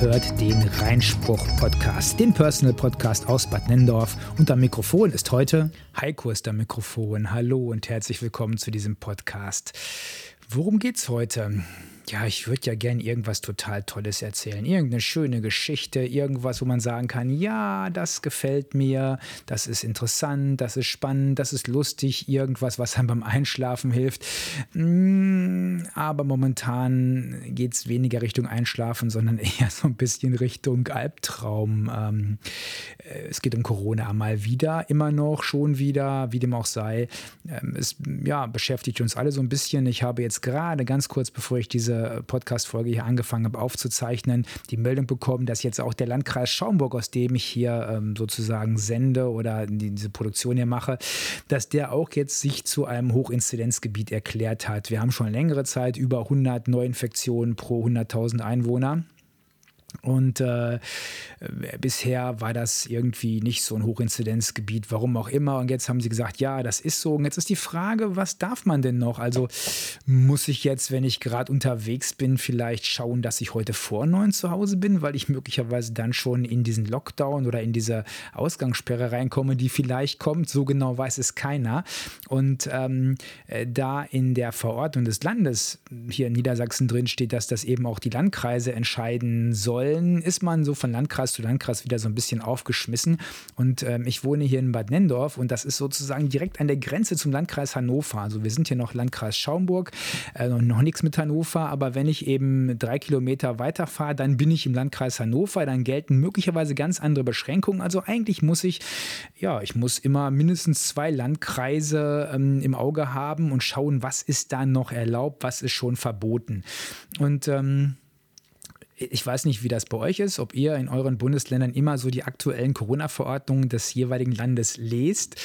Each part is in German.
Hört den Reinspruch-Podcast, den Personal-Podcast aus Bad Nendorf. Und am Mikrofon ist heute Heiko ist am Mikrofon. Hallo und herzlich willkommen zu diesem Podcast. Worum geht's heute? Ja, ich würde ja gern irgendwas total Tolles erzählen. Irgendeine schöne Geschichte, irgendwas, wo man sagen kann, ja, das gefällt mir, das ist interessant, das ist spannend, das ist lustig, irgendwas, was einem beim Einschlafen hilft. Mm, aber momentan geht es weniger Richtung Einschlafen, sondern eher so ein bisschen Richtung Albtraum. Ähm, äh, es geht um Corona mal wieder, immer noch, schon wieder, wie dem auch sei. Ähm, es ja, beschäftigt uns alle so ein bisschen. Ich habe jetzt gerade ganz kurz, bevor ich diese diese Podcast-Folge hier angefangen habe aufzuzeichnen, die Meldung bekommen, dass jetzt auch der Landkreis Schaumburg, aus dem ich hier ähm, sozusagen sende oder diese Produktion hier mache, dass der auch jetzt sich zu einem Hochinzidenzgebiet erklärt hat. Wir haben schon längere Zeit über 100 Neuinfektionen pro 100.000 Einwohner. Und äh, bisher war das irgendwie nicht so ein Hochinzidenzgebiet, warum auch immer. Und jetzt haben sie gesagt, ja, das ist so. Und jetzt ist die Frage, was darf man denn noch? Also muss ich jetzt, wenn ich gerade unterwegs bin, vielleicht schauen, dass ich heute vor neun zu Hause bin, weil ich möglicherweise dann schon in diesen Lockdown oder in diese Ausgangssperre reinkomme, die vielleicht kommt. So genau weiß es keiner. Und ähm, äh, da in der Verordnung des Landes hier in Niedersachsen drin steht, dass das eben auch die Landkreise entscheiden sollen, wollen, ist man so von Landkreis zu Landkreis wieder so ein bisschen aufgeschmissen. Und ähm, ich wohne hier in Bad Nendorf und das ist sozusagen direkt an der Grenze zum Landkreis Hannover. Also wir sind hier noch Landkreis Schaumburg, äh, noch nichts mit Hannover, aber wenn ich eben drei Kilometer weiterfahre, dann bin ich im Landkreis Hannover, dann gelten möglicherweise ganz andere Beschränkungen. Also eigentlich muss ich, ja, ich muss immer mindestens zwei Landkreise ähm, im Auge haben und schauen, was ist da noch erlaubt, was ist schon verboten. Und ähm, ich weiß nicht, wie das bei euch ist, ob ihr in euren Bundesländern immer so die aktuellen Corona-Verordnungen des jeweiligen Landes lest.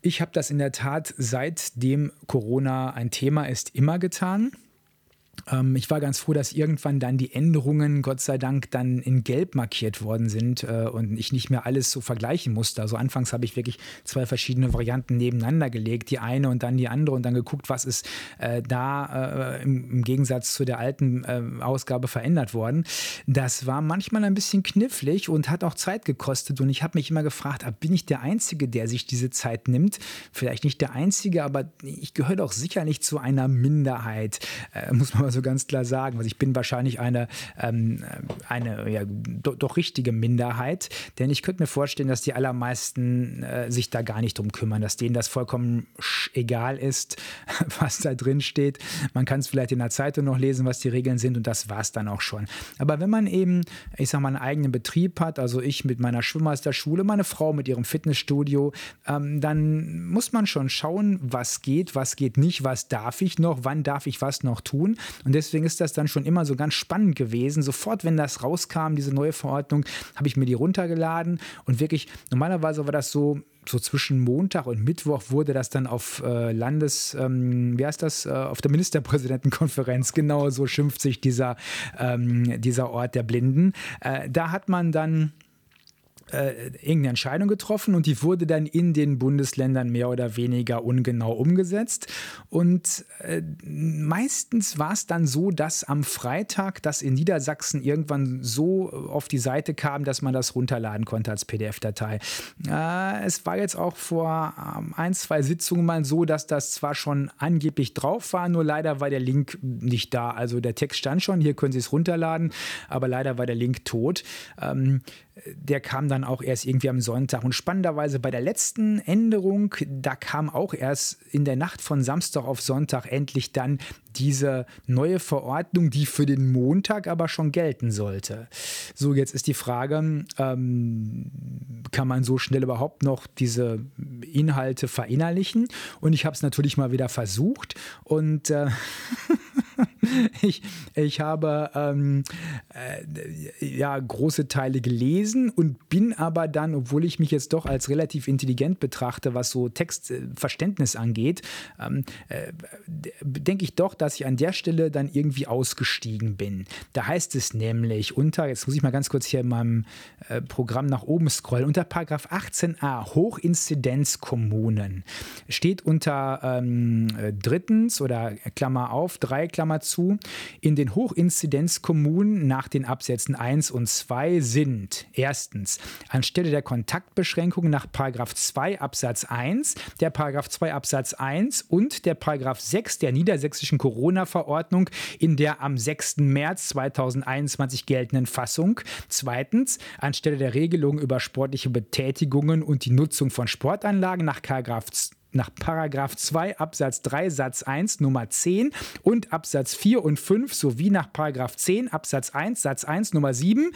Ich habe das in der Tat seitdem Corona ein Thema ist immer getan. Ähm, ich war ganz froh, dass irgendwann dann die Änderungen, Gott sei Dank, dann in Gelb markiert worden sind äh, und ich nicht mehr alles so vergleichen musste. Also anfangs habe ich wirklich zwei verschiedene Varianten nebeneinander gelegt, die eine und dann die andere und dann geguckt, was ist äh, da äh, im, Gegensatz zu der alten Ausgabe verändert worden. Das war manchmal ein bisschen knifflig und hat auch Zeit gekostet und ich habe mich immer gefragt, ah, bin ich der Einzige, der sich diese Zeit nimmt? Vielleicht nicht der Einzige, aber ich gehöre doch sicherlich zu einer Minderheit, muss man mal so ganz klar sagen. Also ich bin wahrscheinlich eine, ähm, eine ja, do, doch richtige Minderheit, denn ich könnte mir vorstellen, dass die allermeisten äh, sich da gar nicht drum kümmern, dass denen das vollkommen egal ist, was da drin steht. Man kann es vielleicht in der Zeitung noch lesen, was die Regeln sind und das war es dann auch schon. Aber wenn man eben, ich sag mal, einen eigenen Betrieb hat, also ich mit meiner Schwimmmeisterschule, meine Frau mit ihrem Fitnessstudio, ähm, dann muss man schon schauen, was geht, was geht nicht, was darf ich noch, wann darf ich was noch tun. Und deswegen ist das dann schon immer so ganz spannend gewesen. Sofort, wenn das rauskam, diese neue Verordnung, habe ich mir die runtergeladen und wirklich, normalerweise war das so, so zwischen Montag und Mittwoch wurde das dann auf äh, Landes, ähm, wie heißt das, äh, auf der Ministerpräsidentenkonferenz, genau so schimpft sich dieser, ähm, dieser Ort der Blinden. Äh, da hat man dann äh, irgendeine Entscheidung getroffen und die wurde dann in den Bundesländern mehr oder weniger ungenau umgesetzt. Und äh, meistens war es dann so, dass am Freitag das in Niedersachsen irgendwann so auf die Seite kam, dass man das runterladen konnte als PDF-Datei. Äh, es war jetzt auch vor ähm, ein, zwei Sitzungen mal so, dass das zwar schon angeblich drauf war, nur leider war der Link nicht da. Also der Text stand schon, hier können Sie es runterladen, aber leider war der Link tot. Ähm, der kam dann auch erst irgendwie am Sonntag. Und spannenderweise bei der letzten Änderung, da kam auch erst in der Nacht von Samstag auf Sonntag endlich dann diese neue Verordnung, die für den Montag aber schon gelten sollte. So, jetzt ist die Frage, ähm, kann man so schnell überhaupt noch diese Inhalte verinnerlichen? Und ich habe es natürlich mal wieder versucht und äh, ich, ich habe ähm, äh, ja große Teile gelesen und bin aber dann, obwohl ich mich jetzt doch als relativ intelligent betrachte, was so Textverständnis angeht, ähm, äh, denke ich doch, dass ich an der Stelle dann irgendwie ausgestiegen bin. Da heißt es nämlich unter, jetzt muss ich mal ganz kurz hier in meinem äh, Programm nach oben scrollen, unter Paragraph 18a Hochinzidenzkommunen steht unter ähm, drittens oder Klammer auf, drei Klammer zu, dazu. In den Hochinzidenzkommunen nach den Absätzen 1 und 2 sind erstens anstelle der Kontaktbeschränkungen nach 2 Absatz 1 der 2 Absatz 1 und der 6 der niedersächsischen Corona-Verordnung in der am 6. März 2021 geltenden Fassung. Zweitens anstelle der Regelung über sportliche Betätigungen und die Nutzung von Sportanlagen nach Paragraph nach Paragraph 2 Absatz 3 Satz 1 Nummer 10 und Absatz 4 und 5 sowie nach Paragraph 10 Absatz 1 Satz 1 Nummer 7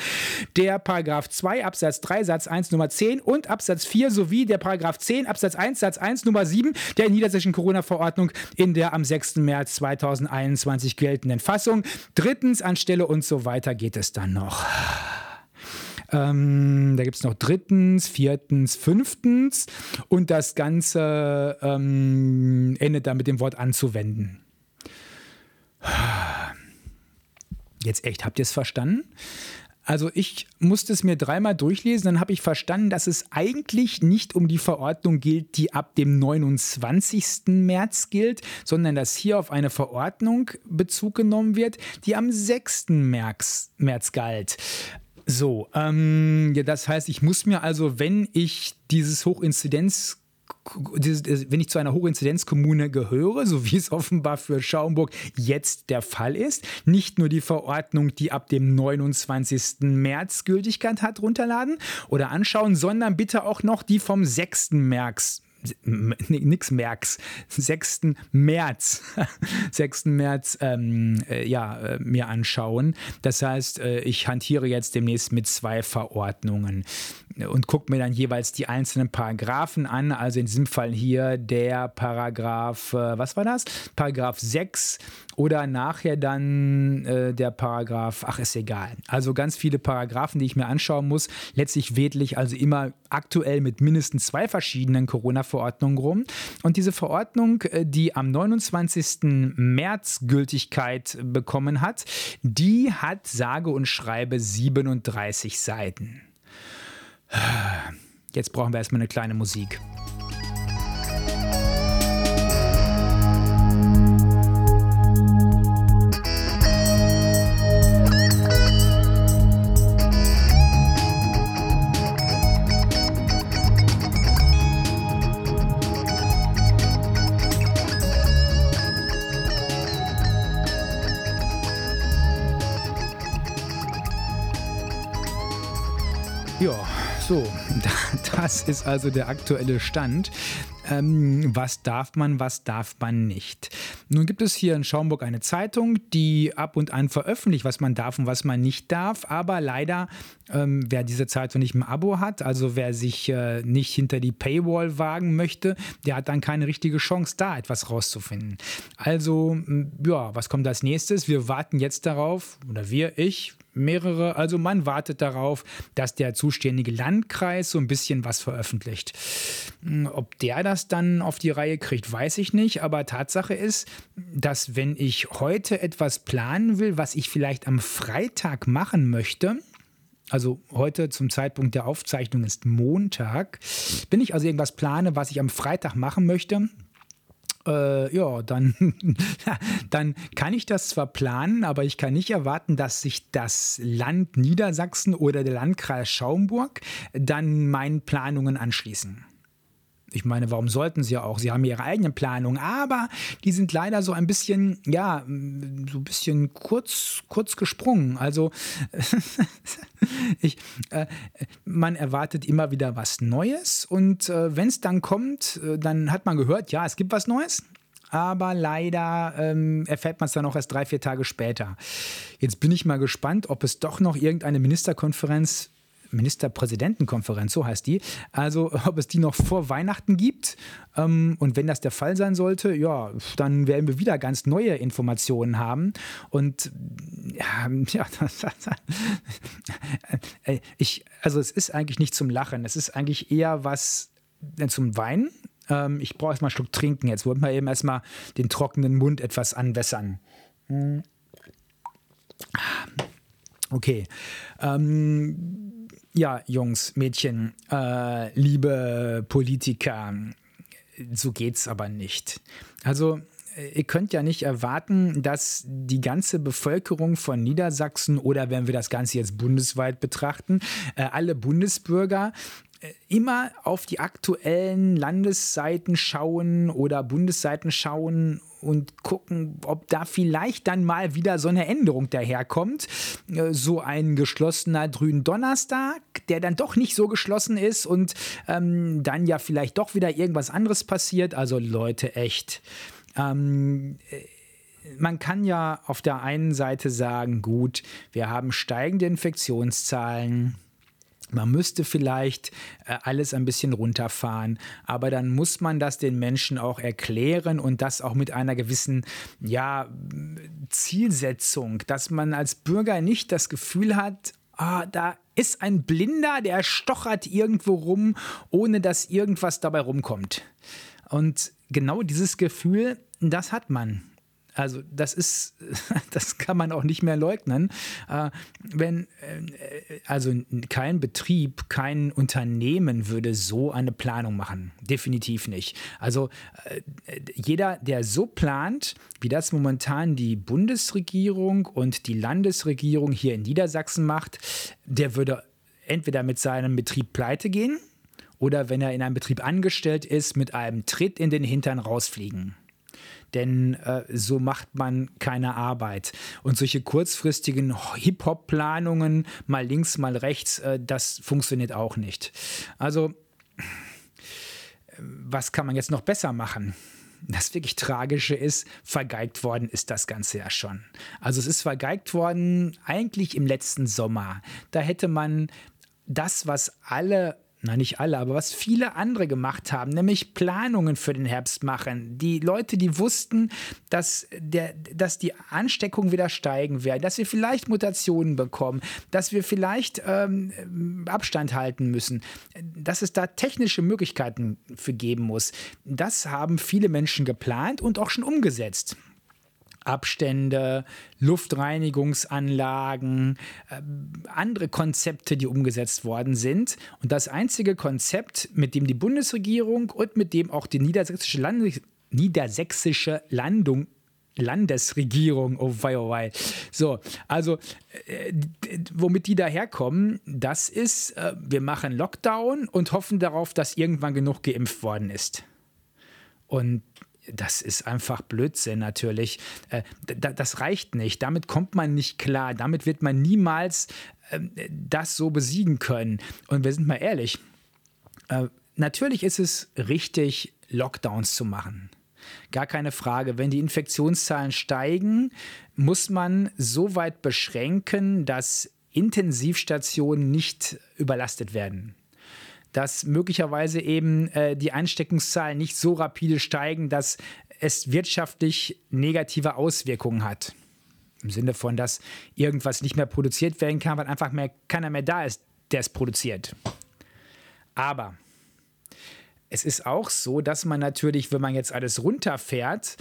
der Paragraph 2 Absatz 3 Satz 1 Nummer 10 und Absatz 4 sowie der Paragraph 10 Absatz 1 Satz 1 Nummer 7 der niedersächsischen Corona-Verordnung in der am 6. März 2021 geltenden Fassung. Drittens anstelle und so weiter geht es dann noch. Ähm, da gibt es noch drittens, viertens, fünftens und das Ganze ähm, endet dann mit dem Wort anzuwenden. Jetzt echt, habt ihr es verstanden? Also ich musste es mir dreimal durchlesen, dann habe ich verstanden, dass es eigentlich nicht um die Verordnung gilt, die ab dem 29. März gilt, sondern dass hier auf eine Verordnung Bezug genommen wird, die am 6. März, März galt. So, ähm, ja, das heißt, ich muss mir also, wenn ich dieses Hochinzidenz wenn ich zu einer Hochinzidenzkommune gehöre, so wie es offenbar für Schaumburg jetzt der Fall ist, nicht nur die Verordnung, die ab dem 29. März Gültigkeit hat, runterladen oder anschauen, sondern bitte auch noch die vom 6. März, nix März, 6. März, 6. März ähm, äh, ja, äh, mir anschauen. Das heißt, äh, ich hantiere jetzt demnächst mit zwei Verordnungen und gucke mir dann jeweils die einzelnen Paragraphen an. Also in diesem Fall hier der Paragraph, äh, was war das? Paragraph 6 oder nachher dann äh, der Paragraph, ach ist egal. Also ganz viele Paragraphen, die ich mir anschauen muss. Letztlich wedle ich also immer aktuell mit mindestens zwei verschiedenen Corona-Verordnungen rum. Und diese Verordnung, äh, die am 29. März Gültigkeit bekommen hat, die hat sage und schreibe 37 Seiten. Jetzt brauchen wir erstmal eine kleine Musik. Ist also der aktuelle Stand. Ähm, was darf man, was darf man nicht? Nun gibt es hier in Schaumburg eine Zeitung, die ab und an veröffentlicht, was man darf und was man nicht darf. Aber leider, ähm, wer diese Zeitung nicht im Abo hat, also wer sich äh, nicht hinter die Paywall wagen möchte, der hat dann keine richtige Chance, da etwas rauszufinden. Also, ja, was kommt als nächstes? Wir warten jetzt darauf, oder wir, ich, mehrere. Also man wartet darauf, dass der zuständige Landkreis so ein bisschen was veröffentlicht. Hm, ob der das dann auf die Reihe kriegt, weiß ich nicht. Aber Tatsache ist, dass wenn ich heute etwas planen will, was ich vielleicht am Freitag machen möchte, also heute zum Zeitpunkt der Aufzeichnung ist Montag, wenn ich also irgendwas plane, was ich am Freitag machen möchte, äh, ja, dann, dann kann ich das zwar planen, aber ich kann nicht erwarten, dass sich das Land Niedersachsen oder der Landkreis Schaumburg dann meinen Planungen anschließen. Ich meine, warum sollten sie ja auch? Sie haben ihre eigenen Planungen, aber die sind leider so ein bisschen, ja, so ein bisschen kurz, kurz gesprungen. Also ich, äh, man erwartet immer wieder was Neues und äh, wenn es dann kommt, äh, dann hat man gehört, ja, es gibt was Neues, aber leider ähm, erfährt man es dann auch erst drei, vier Tage später. Jetzt bin ich mal gespannt, ob es doch noch irgendeine Ministerkonferenz Ministerpräsidentenkonferenz, so heißt die. Also ob es die noch vor Weihnachten gibt. Ähm, und wenn das der Fall sein sollte, ja, dann werden wir wieder ganz neue Informationen haben. Und ja, äh, ich, also es ist eigentlich nicht zum Lachen. Es ist eigentlich eher was äh, zum Weinen. Ähm, ich brauche erstmal einen Schluck trinken. Jetzt wollen wir eben erstmal den trockenen Mund etwas anwässern. Hm. Okay. Ähm, ja, Jungs, Mädchen, äh, liebe Politiker, so geht's aber nicht. Also ihr könnt ja nicht erwarten, dass die ganze Bevölkerung von Niedersachsen oder wenn wir das Ganze jetzt bundesweit betrachten, äh, alle Bundesbürger äh, immer auf die aktuellen Landesseiten schauen oder Bundesseiten schauen und gucken, ob da vielleicht dann mal wieder so eine Änderung daherkommt. Äh, so ein geschlossener Grünen Donnerstag, der dann doch nicht so geschlossen ist und ähm, dann ja vielleicht doch wieder irgendwas anderes passiert. Also Leute, echt. Ähm, äh, man kann ja auf der einen Seite sagen, gut, wir haben steigende Infektionszahlen, man müsste vielleicht äh, alles ein bisschen runterfahren, aber dann muss man das den Menschen auch erklären und das auch mit einer gewissen ja, Zielsetzung, dass man als Bürger nicht das Gefühl hat, ah, da ist ein Blinder, der stochert irgendwo rum, ohne dass irgendwas dabei rumkommt. Und genau dieses Gefühl, das hat man. Also das ist, das kann man auch nicht mehr leugnen. Äh, wenn, äh, also kein Betrieb, kein Unternehmen würde so eine Planung machen. Definitiv nicht. Also äh, jeder, der so plant, wie das momentan die Bundesregierung und die Landesregierung hier in Niedersachsen macht, der würde entweder mit seinem Betrieb pleite gehen oder wenn er in einem Betrieb angestellt ist, mit einem Tritt in den Hintern rausfliegen denn äh, so macht man keine Arbeit. Und solche kurzfristigen Hip-Hop-Planungen, mal links, mal rechts, äh, das funktioniert auch nicht. Also, was kann man jetzt noch besser machen? das wirklich Tragische ist, vergeigt worden ist das Ganze ja schon. Also es ist vergeigt worden eigentlich im letzten Sommer. Da hätte man das, was alle na nicht alle, aber was viele andere gemacht haben, nämlich Planungen für den Herbst machen. Die Leute, die wussten, dass, der, dass die Ansteckung wieder steigen wird, dass wir vielleicht Mutationen bekommen, dass wir vielleicht ähm, Abstand halten müssen, dass es da technische Möglichkeiten für geben muss. Das haben viele Menschen geplant und auch schon umgesetzt. Abstände, Luftreinigungsanlagen, äh, andere Konzepte, die umgesetzt worden sind. Und das einzige Konzept, mit dem die Bundesregierung und mit dem auch die niedersächsische, Land niedersächsische Landung Landesregierung, oh wei, oh wei. So, also, äh, womit die daherkommen, das ist, äh, wir machen Lockdown und hoffen darauf, dass irgendwann genug geimpft worden ist. Und das ist einfach Blödsinn natürlich. Äh, das reicht nicht. Damit kommt man nicht klar. Damit wird man niemals ähm, das so besiegen können. Und wir sind mal ehrlich, äh, natürlich ist es richtig, Lockdowns zu machen. Gar keine Frage. Wenn die Infektionszahlen steigen, muss man so weit beschränken, dass Intensivstationen nicht überlastet werden dass möglicherweise eben äh, die Einsteckungszahlen nicht so rapide steigen, dass es wirtschaftlich negative Auswirkungen hat. Im Sinne von, dass irgendwas nicht mehr produziert werden kann, weil einfach mehr, keiner mehr da ist, der es produziert. Aber es ist auch so, dass man natürlich, wenn man jetzt alles runterfährt,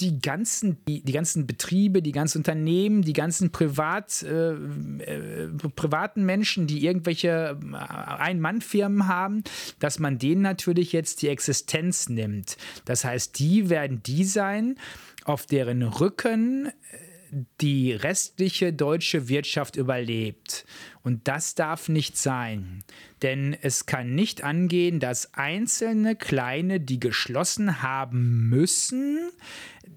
die ganzen, die, die ganzen Betriebe, die ganzen Unternehmen, die ganzen Privat, äh, äh, privaten Menschen, die irgendwelche äh, Ein-Mann-Firmen haben, dass man denen natürlich jetzt die Existenz nimmt. Das heißt, die werden die sein, auf deren Rücken äh, die restliche deutsche Wirtschaft überlebt. Und das darf nicht sein. Denn es kann nicht angehen, dass einzelne kleine, die geschlossen haben müssen,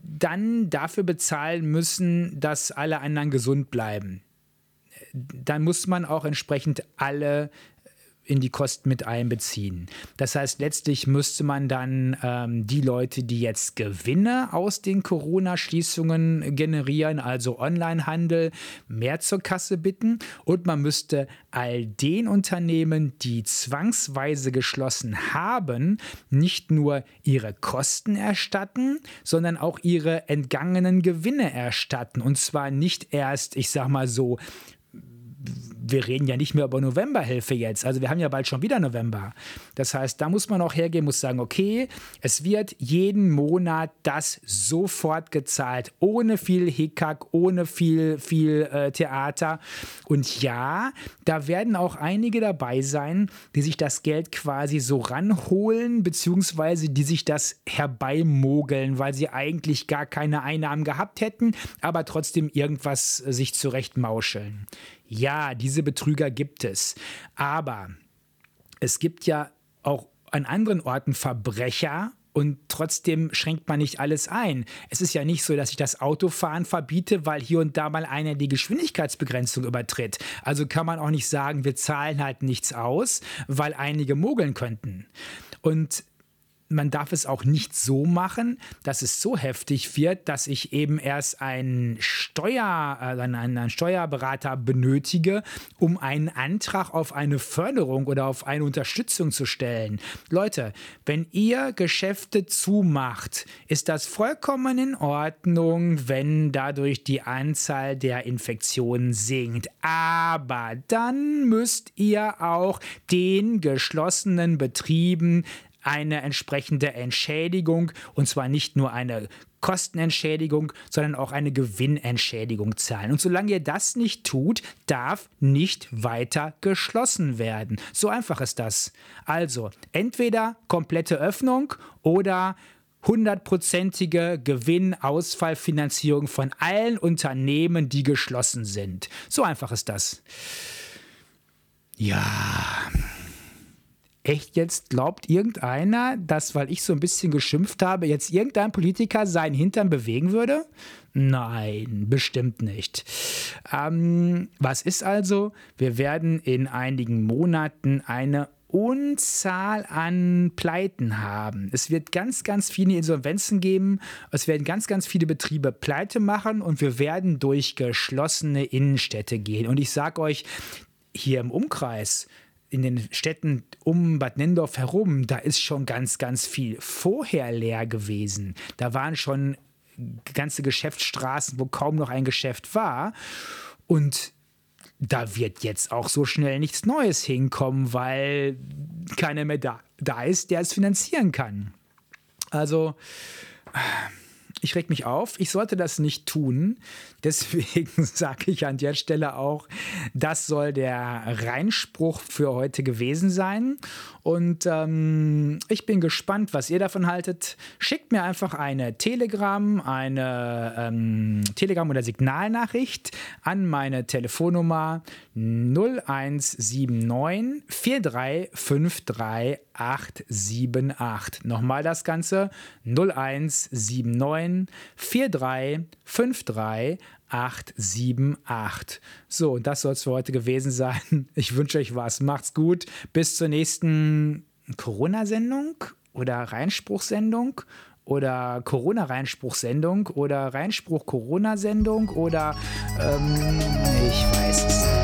dann dafür bezahlen müssen, dass alle anderen gesund bleiben. Dann muss man auch entsprechend alle in die Kosten mit einbeziehen. Das heißt, letztlich müsste man dann ähm, die Leute, die jetzt Gewinne aus den Corona-Schließungen generieren, also Onlinehandel, mehr zur Kasse bitten und man müsste all den Unternehmen, die zwangsweise geschlossen haben, nicht nur ihre Kosten erstatten, sondern auch ihre entgangenen Gewinne erstatten. Und zwar nicht erst, ich sag mal so, wir reden ja nicht mehr über Novemberhilfe jetzt. Also wir haben ja bald schon wieder November. Das heißt, da muss man auch hergehen, muss sagen, okay, es wird jeden Monat das sofort gezahlt, ohne viel Hickhack, ohne viel, viel äh, Theater. Und ja, da werden auch einige dabei sein, die sich das Geld quasi so ranholen, beziehungsweise die sich das herbeimogeln, weil sie eigentlich gar keine Einnahmen gehabt hätten, aber trotzdem irgendwas sich zurechtmauscheln. Ja, diese Betrüger gibt es. Aber es gibt ja auch an anderen Orten Verbrecher und trotzdem schränkt man nicht alles ein. Es ist ja nicht so, dass ich das Autofahren verbiete, weil hier und da mal einer die Geschwindigkeitsbegrenzung übertritt. Also kann man auch nicht sagen, wir zahlen halt nichts aus, weil einige mogeln könnten. Und man darf es auch nicht so machen, dass es so heftig wird, dass ich eben erst einen, Steuer, äh, einen Steuerberater benötige, um einen Antrag auf eine Förderung oder auf eine Unterstützung zu stellen. Leute, wenn ihr Geschäfte zumacht, ist das vollkommen in Ordnung, wenn dadurch die Anzahl der Infektionen sinkt. Aber dann müsst ihr auch den geschlossenen Betrieben eine entsprechende Entschädigung und zwar nicht nur eine Kostenentschädigung, sondern auch eine Gewinnentschädigung zahlen. Und solange ihr das nicht tut, darf nicht weiter geschlossen werden. So einfach ist das. Also entweder komplette Öffnung oder hundertprozentige Gewinnausfallfinanzierung von allen Unternehmen, die geschlossen sind. So einfach ist das. Ja, echt jetzt glaubt irgendeiner, dass, weil ich so ein bisschen geschimpft habe, jetzt irgendein Politiker seinen Hintern bewegen würde? Nein, bestimmt nicht. Ähm, was ist also? Wir werden in einigen Monaten eine Unzahl an Pleiten haben. Es wird ganz, ganz viele Insolvenzen geben. Es werden ganz, ganz viele Betriebe pleite machen und wir werden durch geschlossene Innenstädte gehen. Und ich sage euch, hier im Umkreis, in den Städten um Bad Nendorf herum, da ist schon ganz, ganz viel vorher leer gewesen. Da waren schon ganze Geschäftsstraßen, wo kaum noch ein Geschäft war. Und da wird jetzt auch so schnell nichts Neues hinkommen, weil keiner mehr da, da ist, der es finanzieren kann. Also ich reg mich auf, ich sollte das nicht tun. Deswegen sage ich an der Stelle auch, das soll der Reinspruch für heute gewesen sein. Und ähm, ich bin gespannt, was ihr davon haltet. Schickt mir einfach eine Telegram, eine ähm, Telegram- oder Signalnachricht an meine Telefonnummer 0179 4353 878. Nochmal das Ganze 0179 4353 878. So, und das soll es für heute gewesen sein. Ich wünsche euch was. Macht's gut. Bis zur nächsten Corona-Sendung oder Reinspruchsendung oder Corona-Reinspruchsendung oder Reinspruch-Corona-Sendung oder ähm, ich weiß es nicht.